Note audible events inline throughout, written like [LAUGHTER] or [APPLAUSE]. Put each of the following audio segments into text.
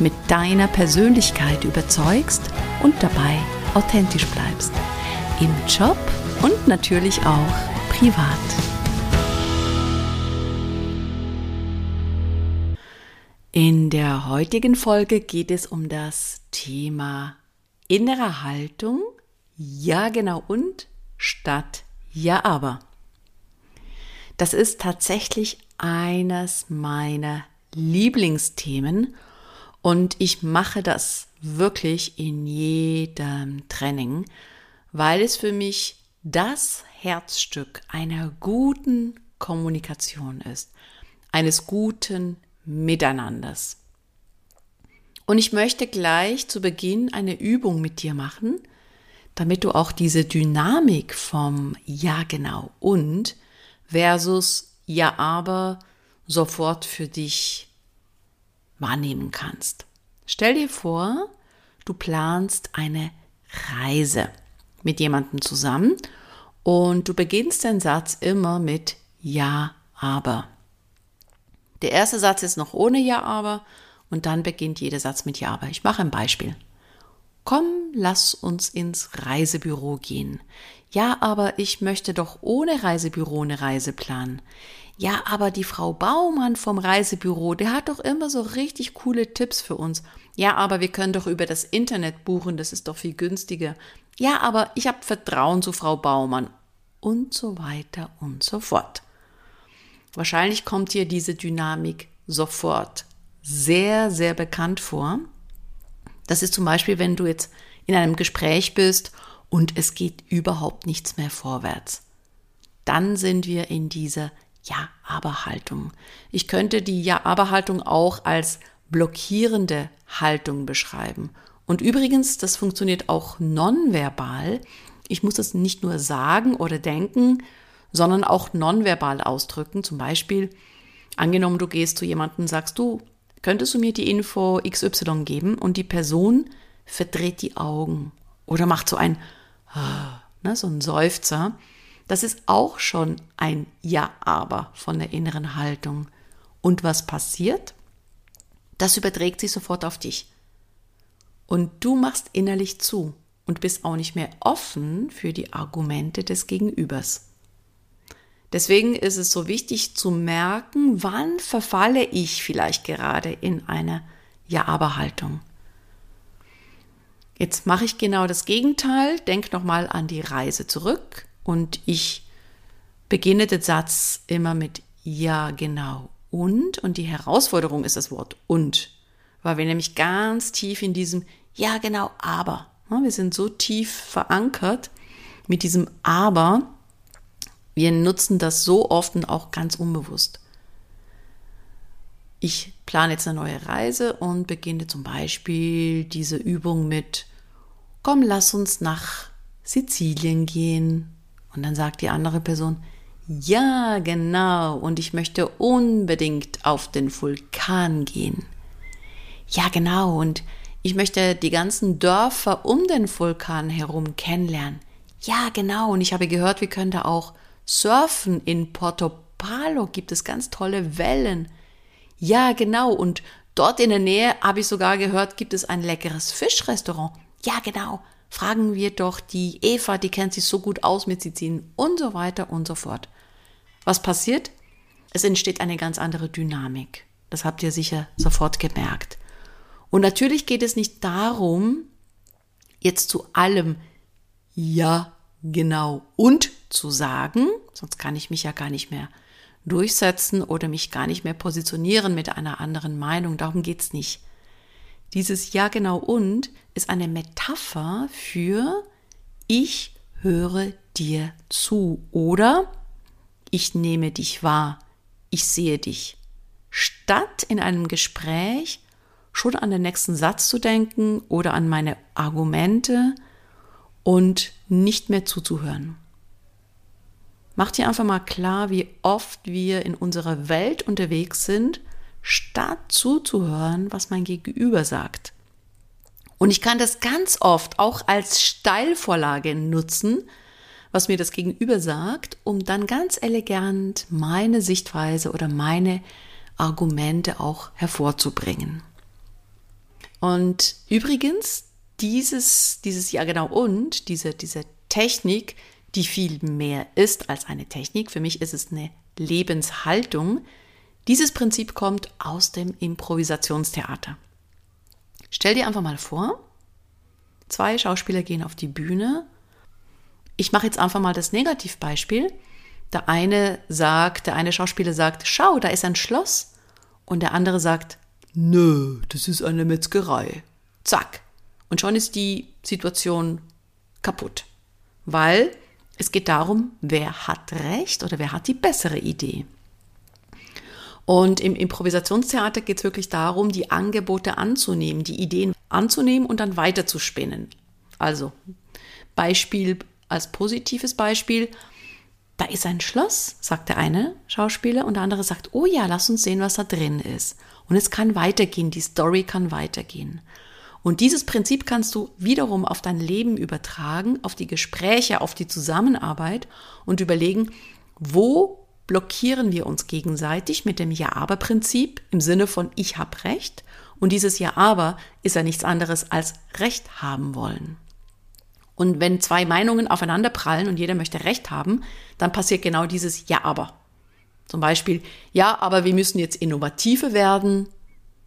mit deiner Persönlichkeit überzeugst und dabei authentisch bleibst. Im Job und natürlich auch privat. In der heutigen Folge geht es um das Thema innere Haltung, ja genau und statt ja aber. Das ist tatsächlich eines meiner Lieblingsthemen und ich mache das wirklich in jedem Training, weil es für mich das Herzstück einer guten Kommunikation ist, eines guten Miteinanders. Und ich möchte gleich zu Beginn eine Übung mit dir machen, damit du auch diese Dynamik vom Ja genau und versus Ja aber sofort für dich wahrnehmen kannst. Stell dir vor, du planst eine Reise mit jemandem zusammen und du beginnst den Satz immer mit Ja, aber. Der erste Satz ist noch ohne Ja, aber und dann beginnt jeder Satz mit Ja, aber. Ich mache ein Beispiel. Komm, lass uns ins Reisebüro gehen. Ja, aber ich möchte doch ohne Reisebüro eine Reise planen. Ja, aber die Frau Baumann vom Reisebüro, der hat doch immer so richtig coole Tipps für uns. Ja, aber wir können doch über das Internet buchen, das ist doch viel günstiger. Ja, aber ich habe Vertrauen zu Frau Baumann. Und so weiter und so fort. Wahrscheinlich kommt dir diese Dynamik sofort sehr, sehr bekannt vor. Das ist zum Beispiel, wenn du jetzt in einem Gespräch bist und es geht überhaupt nichts mehr vorwärts. Dann sind wir in dieser ja-Aber-Haltung. Ich könnte die Ja-Aber-Haltung auch als blockierende Haltung beschreiben. Und übrigens, das funktioniert auch nonverbal. Ich muss es nicht nur sagen oder denken, sondern auch nonverbal ausdrücken. Zum Beispiel, angenommen, du gehst zu jemandem und sagst, du, könntest du mir die Info XY geben? Und die Person verdreht die Augen oder macht so ein, [LAUGHS] ne, so ein Seufzer. Das ist auch schon ein Ja-Aber von der inneren Haltung. Und was passiert? Das überträgt sich sofort auf dich. Und du machst innerlich zu und bist auch nicht mehr offen für die Argumente des Gegenübers. Deswegen ist es so wichtig zu merken, wann verfalle ich vielleicht gerade in eine Ja-Aber-Haltung. Jetzt mache ich genau das Gegenteil, denk nochmal an die Reise zurück und ich beginne den Satz immer mit ja, genau. Und, und die Herausforderung ist das Wort und, weil wir nämlich ganz tief in diesem ja, genau, aber, ne, wir sind so tief verankert mit diesem aber, wir nutzen das so oft und auch ganz unbewusst. ich plane jetzt eine neue Reise und beginne zum Beispiel diese Übung mit, komm, lass uns nach Sizilien gehen. Und dann sagt die andere Person, ja, genau, und ich möchte unbedingt auf den Vulkan gehen. Ja, genau, und ich möchte die ganzen Dörfer um den Vulkan herum kennenlernen. Ja, genau, und ich habe gehört, wir können da auch surfen. In Porto Palo gibt es ganz tolle Wellen. Ja, genau, und dort in der Nähe habe ich sogar gehört, gibt es ein leckeres Fischrestaurant. Ja, genau fragen wir doch die Eva, die kennt sich so gut aus mit Sizilien und so weiter und so fort. Was passiert? Es entsteht eine ganz andere Dynamik. Das habt ihr sicher sofort gemerkt. Und natürlich geht es nicht darum, jetzt zu allem ja, genau und zu sagen, sonst kann ich mich ja gar nicht mehr durchsetzen oder mich gar nicht mehr positionieren mit einer anderen Meinung. Darum geht's nicht. Dieses Ja genau und ist eine Metapher für ich höre dir zu oder ich nehme dich wahr, ich sehe dich. Statt in einem Gespräch schon an den nächsten Satz zu denken oder an meine Argumente und nicht mehr zuzuhören. Mach dir einfach mal klar, wie oft wir in unserer Welt unterwegs sind statt zuzuhören, was mein Gegenüber sagt. Und ich kann das ganz oft auch als Steilvorlage nutzen, was mir das Gegenüber sagt, um dann ganz elegant meine Sichtweise oder meine Argumente auch hervorzubringen. Und übrigens, dieses, dieses Ja genau und, diese, diese Technik, die viel mehr ist als eine Technik, für mich ist es eine Lebenshaltung, dieses Prinzip kommt aus dem Improvisationstheater. Stell dir einfach mal vor, zwei Schauspieler gehen auf die Bühne. Ich mache jetzt einfach mal das Negativbeispiel. Der eine sagt, der eine Schauspieler sagt, schau, da ist ein Schloss. Und der andere sagt, nö, das ist eine Metzgerei. Zack. Und schon ist die Situation kaputt. Weil es geht darum, wer hat recht oder wer hat die bessere Idee. Und im Improvisationstheater geht es wirklich darum, die Angebote anzunehmen, die Ideen anzunehmen und dann weiterzuspinnen. Also Beispiel als positives Beispiel. Da ist ein Schloss, sagt der eine Schauspieler, und der andere sagt, oh ja, lass uns sehen, was da drin ist. Und es kann weitergehen, die Story kann weitergehen. Und dieses Prinzip kannst du wiederum auf dein Leben übertragen, auf die Gespräche, auf die Zusammenarbeit und überlegen, wo blockieren wir uns gegenseitig mit dem Ja-Aber-Prinzip im Sinne von ich habe Recht und dieses Ja-Aber ist ja nichts anderes als Recht haben wollen. Und wenn zwei Meinungen aufeinander prallen und jeder möchte Recht haben, dann passiert genau dieses Ja-Aber. Zum Beispiel, ja, aber wir müssen jetzt innovativer werden,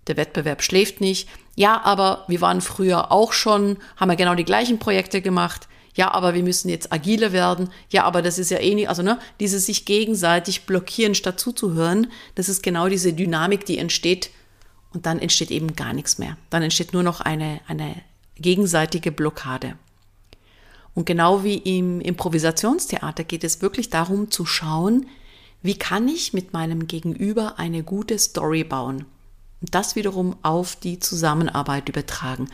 der Wettbewerb schläft nicht. Ja, aber wir waren früher auch schon, haben ja genau die gleichen Projekte gemacht ja, aber wir müssen jetzt agiler werden, ja, aber das ist ja eh nicht, also ne, dieses sich gegenseitig blockieren statt zuzuhören, das ist genau diese Dynamik, die entsteht und dann entsteht eben gar nichts mehr. Dann entsteht nur noch eine, eine gegenseitige Blockade. Und genau wie im Improvisationstheater geht es wirklich darum zu schauen, wie kann ich mit meinem Gegenüber eine gute Story bauen und das wiederum auf die Zusammenarbeit übertragen.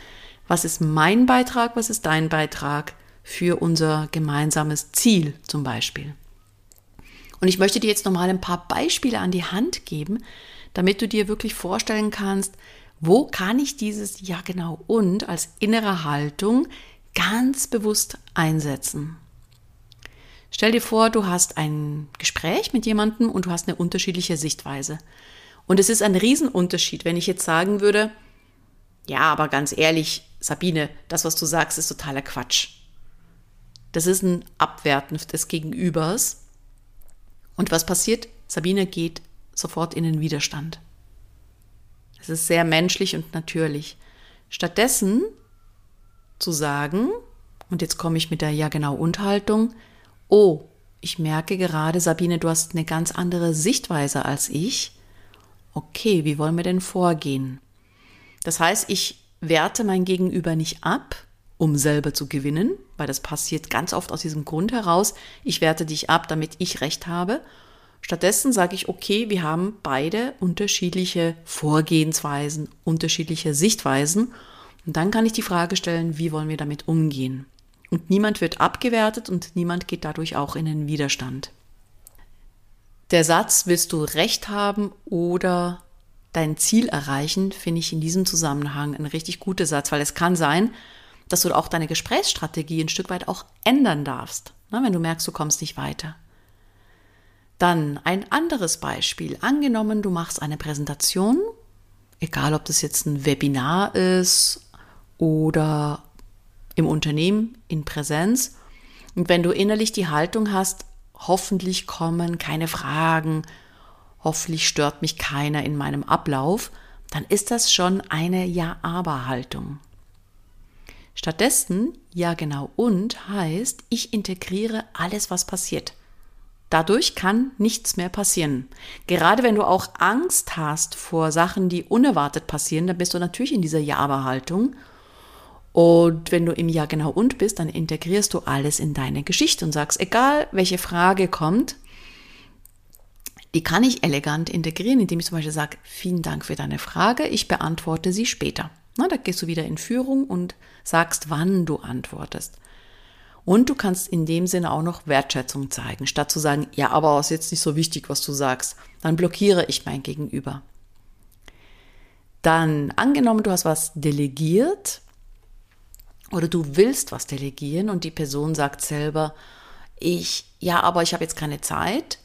Was ist mein Beitrag, was ist dein Beitrag? Für unser gemeinsames Ziel zum Beispiel. Und ich möchte dir jetzt nochmal ein paar Beispiele an die Hand geben, damit du dir wirklich vorstellen kannst, wo kann ich dieses Ja genau und als innere Haltung ganz bewusst einsetzen. Stell dir vor, du hast ein Gespräch mit jemandem und du hast eine unterschiedliche Sichtweise. Und es ist ein Riesenunterschied, wenn ich jetzt sagen würde, ja, aber ganz ehrlich, Sabine, das, was du sagst, ist totaler Quatsch. Das ist ein Abwerten des Gegenübers. Und was passiert? Sabine geht sofort in den Widerstand. Es ist sehr menschlich und natürlich. Stattdessen zu sagen, und jetzt komme ich mit der Ja genau Unterhaltung, oh, ich merke gerade, Sabine, du hast eine ganz andere Sichtweise als ich. Okay, wie wollen wir denn vorgehen? Das heißt, ich werte mein Gegenüber nicht ab, um selber zu gewinnen, weil das passiert ganz oft aus diesem Grund heraus, ich werte dich ab, damit ich recht habe, Stattdessen sage ich, okay, wir haben beide unterschiedliche Vorgehensweisen, unterschiedliche Sichtweisen. Und dann kann ich die Frage stellen, wie wollen wir damit umgehen? Und niemand wird abgewertet und niemand geht dadurch auch in den Widerstand. Der Satz, willst du Recht haben oder dein Ziel erreichen, finde ich in diesem Zusammenhang ein richtig guter Satz, weil es kann sein, dass du auch deine Gesprächsstrategie ein Stück weit auch ändern darfst, ne, wenn du merkst, du kommst nicht weiter. Dann ein anderes Beispiel. Angenommen, du machst eine Präsentation, egal ob das jetzt ein Webinar ist oder im Unternehmen in Präsenz. Und wenn du innerlich die Haltung hast, hoffentlich kommen keine Fragen, hoffentlich stört mich keiner in meinem Ablauf, dann ist das schon eine Ja-Aber-Haltung. Stattdessen Ja genau und heißt, ich integriere alles, was passiert. Dadurch kann nichts mehr passieren. Gerade wenn du auch Angst hast vor Sachen, die unerwartet passieren, dann bist du natürlich in dieser Ja-Aber-Haltung und wenn du im Ja genau und bist, dann integrierst du alles in deine Geschichte und sagst, egal welche Frage kommt, die kann ich elegant integrieren, indem ich zum Beispiel sage, vielen Dank für deine Frage, ich beantworte sie später. Na, da gehst du wieder in Führung und sagst, wann du antwortest. Und du kannst in dem Sinne auch noch Wertschätzung zeigen, statt zu sagen, ja, aber es ist jetzt nicht so wichtig, was du sagst. Dann blockiere ich mein Gegenüber. Dann angenommen, du hast was delegiert, oder du willst was delegieren und die Person sagt selber, ich, ja, aber ich habe jetzt keine Zeit.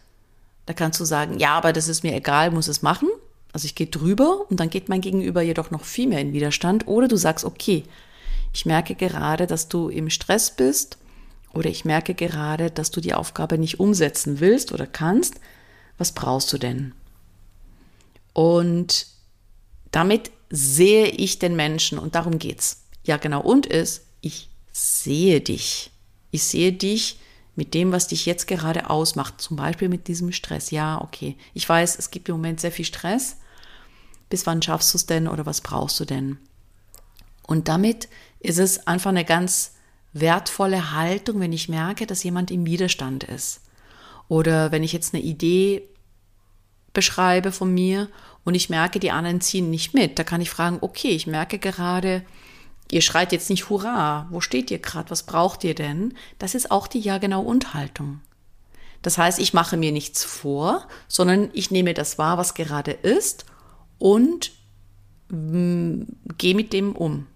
Da kannst du sagen, ja, aber das ist mir egal, muss es machen. Also ich gehe drüber und dann geht mein Gegenüber jedoch noch viel mehr in Widerstand. Oder du sagst, okay, ich merke gerade, dass du im Stress bist oder ich merke gerade, dass du die Aufgabe nicht umsetzen willst oder kannst. Was brauchst du denn? Und damit sehe ich den Menschen und darum geht's. Ja, genau. Und ist, ich sehe dich. Ich sehe dich mit dem, was dich jetzt gerade ausmacht. Zum Beispiel mit diesem Stress. Ja, okay. Ich weiß, es gibt im Moment sehr viel Stress. Bis wann schaffst du es denn oder was brauchst du denn? Und damit ist es einfach eine ganz wertvolle Haltung, wenn ich merke, dass jemand im Widerstand ist. Oder wenn ich jetzt eine Idee beschreibe von mir und ich merke, die anderen ziehen nicht mit, da kann ich fragen, okay, ich merke gerade, Ihr schreit jetzt nicht Hurra, wo steht ihr gerade, was braucht ihr denn? Das ist auch die Ja genau und Haltung. Das heißt, ich mache mir nichts vor, sondern ich nehme das wahr, was gerade ist und mm, gehe mit dem um.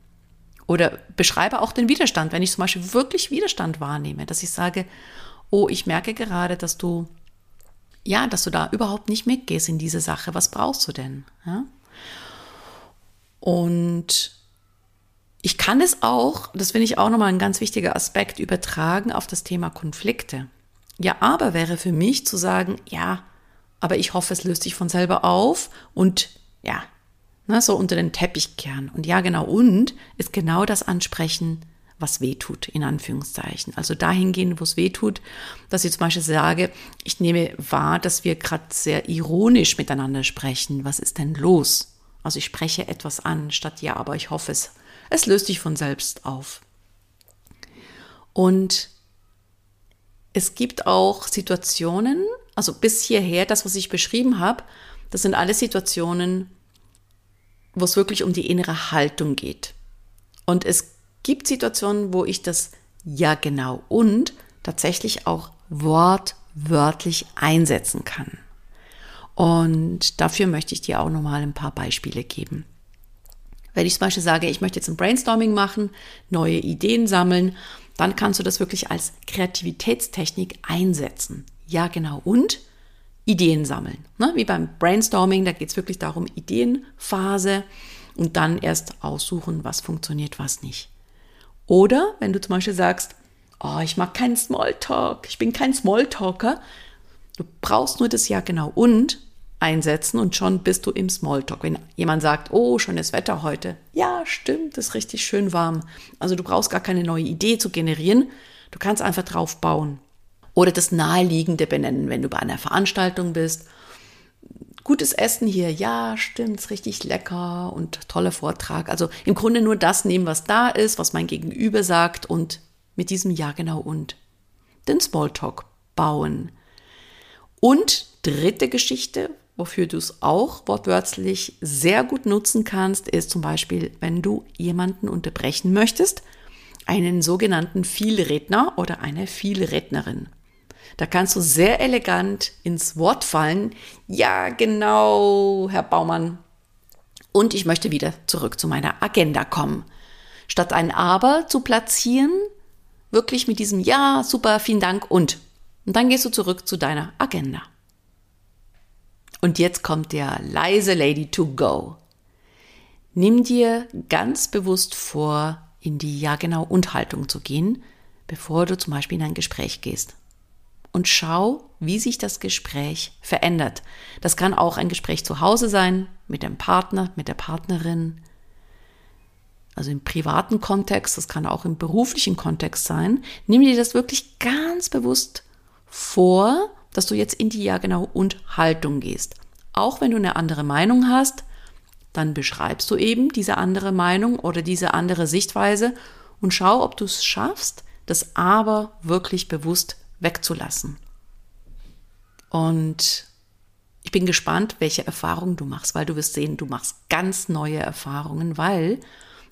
Oder beschreibe auch den Widerstand, wenn ich zum Beispiel wirklich Widerstand wahrnehme, dass ich sage, oh, ich merke gerade, dass du, ja, dass du da überhaupt nicht mitgehst in diese Sache. Was brauchst du denn? Ja? Und ich kann es auch, das finde ich auch nochmal ein ganz wichtiger Aspekt, übertragen auf das Thema Konflikte. Ja, aber wäre für mich zu sagen, ja, aber ich hoffe, es löst sich von selber auf und ja, ne, so unter den Teppich kehren. Und ja, genau, und ist genau das Ansprechen, was weh tut, in Anführungszeichen. Also dahingehend, wo es weh tut, dass ich zum Beispiel sage, ich nehme wahr, dass wir gerade sehr ironisch miteinander sprechen. Was ist denn los? Also ich spreche etwas an, statt ja, aber ich hoffe, es es löst sich von selbst auf. Und es gibt auch Situationen, also bis hierher, das, was ich beschrieben habe, das sind alle Situationen, wo es wirklich um die innere Haltung geht. Und es gibt Situationen, wo ich das ja genau und tatsächlich auch wortwörtlich einsetzen kann. Und dafür möchte ich dir auch nochmal ein paar Beispiele geben. Wenn ich zum Beispiel sage, ich möchte jetzt ein Brainstorming machen, neue Ideen sammeln, dann kannst du das wirklich als Kreativitätstechnik einsetzen. Ja, genau. Und Ideen sammeln. Ne? Wie beim Brainstorming, da geht es wirklich darum, Ideenphase und dann erst aussuchen, was funktioniert, was nicht. Oder wenn du zum Beispiel sagst, oh, ich mag keinen Smalltalk, ich bin kein Smalltalker, du brauchst nur das Ja genau und einsetzen und schon bist du im Smalltalk. Wenn jemand sagt, oh, schönes Wetter heute. Ja, stimmt, ist richtig schön warm. Also du brauchst gar keine neue Idee zu generieren. Du kannst einfach drauf bauen. Oder das Naheliegende benennen, wenn du bei einer Veranstaltung bist. Gutes Essen hier, ja, stimmt, ist richtig lecker und toller Vortrag. Also im Grunde nur das nehmen, was da ist, was mein Gegenüber sagt und mit diesem Ja genau und den Smalltalk bauen. Und dritte Geschichte, wofür du es auch wortwörtlich sehr gut nutzen kannst, ist zum Beispiel, wenn du jemanden unterbrechen möchtest, einen sogenannten Vielredner oder eine Vielrednerin. Da kannst du sehr elegant ins Wort fallen. Ja, genau, Herr Baumann. Und ich möchte wieder zurück zu meiner Agenda kommen. Statt ein Aber zu platzieren, wirklich mit diesem Ja, super, vielen Dank und. Und dann gehst du zurück zu deiner Agenda. Und jetzt kommt der leise Lady to go. Nimm dir ganz bewusst vor, in die Ja genau und Haltung zu gehen, bevor du zum Beispiel in ein Gespräch gehst. Und schau, wie sich das Gespräch verändert. Das kann auch ein Gespräch zu Hause sein, mit dem Partner, mit der Partnerin, also im privaten Kontext, das kann auch im beruflichen Kontext sein. Nimm dir das wirklich ganz bewusst vor, dass du jetzt in die Ja genau und Haltung gehst. Auch wenn du eine andere Meinung hast, dann beschreibst du eben diese andere Meinung oder diese andere Sichtweise und schau, ob du es schaffst, das aber wirklich bewusst wegzulassen. Und ich bin gespannt, welche Erfahrungen du machst, weil du wirst sehen, du machst ganz neue Erfahrungen, weil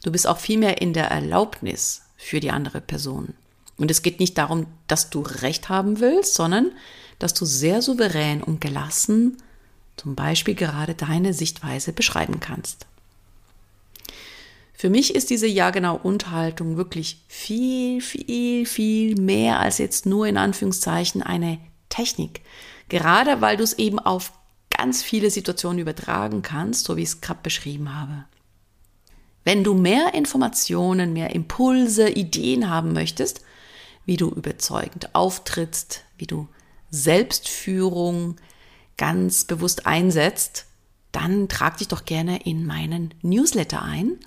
du bist auch viel mehr in der Erlaubnis für die andere Person. Und es geht nicht darum, dass du Recht haben willst, sondern dass du sehr souverän und gelassen zum Beispiel gerade deine Sichtweise beschreiben kannst. Für mich ist diese Ja genau und wirklich viel, viel, viel mehr als jetzt nur in Anführungszeichen eine Technik. Gerade weil du es eben auf ganz viele Situationen übertragen kannst, so wie ich es gerade beschrieben habe. Wenn du mehr Informationen, mehr Impulse, Ideen haben möchtest, wie du überzeugend auftrittst, wie du Selbstführung ganz bewusst einsetzt, dann trag dich doch gerne in meinen Newsletter ein.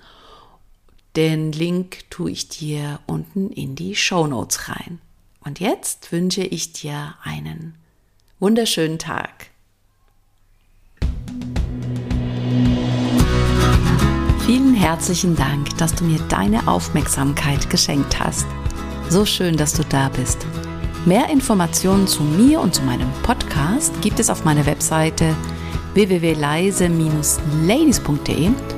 Den Link tue ich dir unten in die Show Notes rein. Und jetzt wünsche ich dir einen wunderschönen Tag. Vielen herzlichen Dank, dass du mir deine Aufmerksamkeit geschenkt hast. So schön, dass du da bist. Mehr Informationen zu mir und zu meinem Podcast gibt es auf meiner Webseite www.leise-ladies.de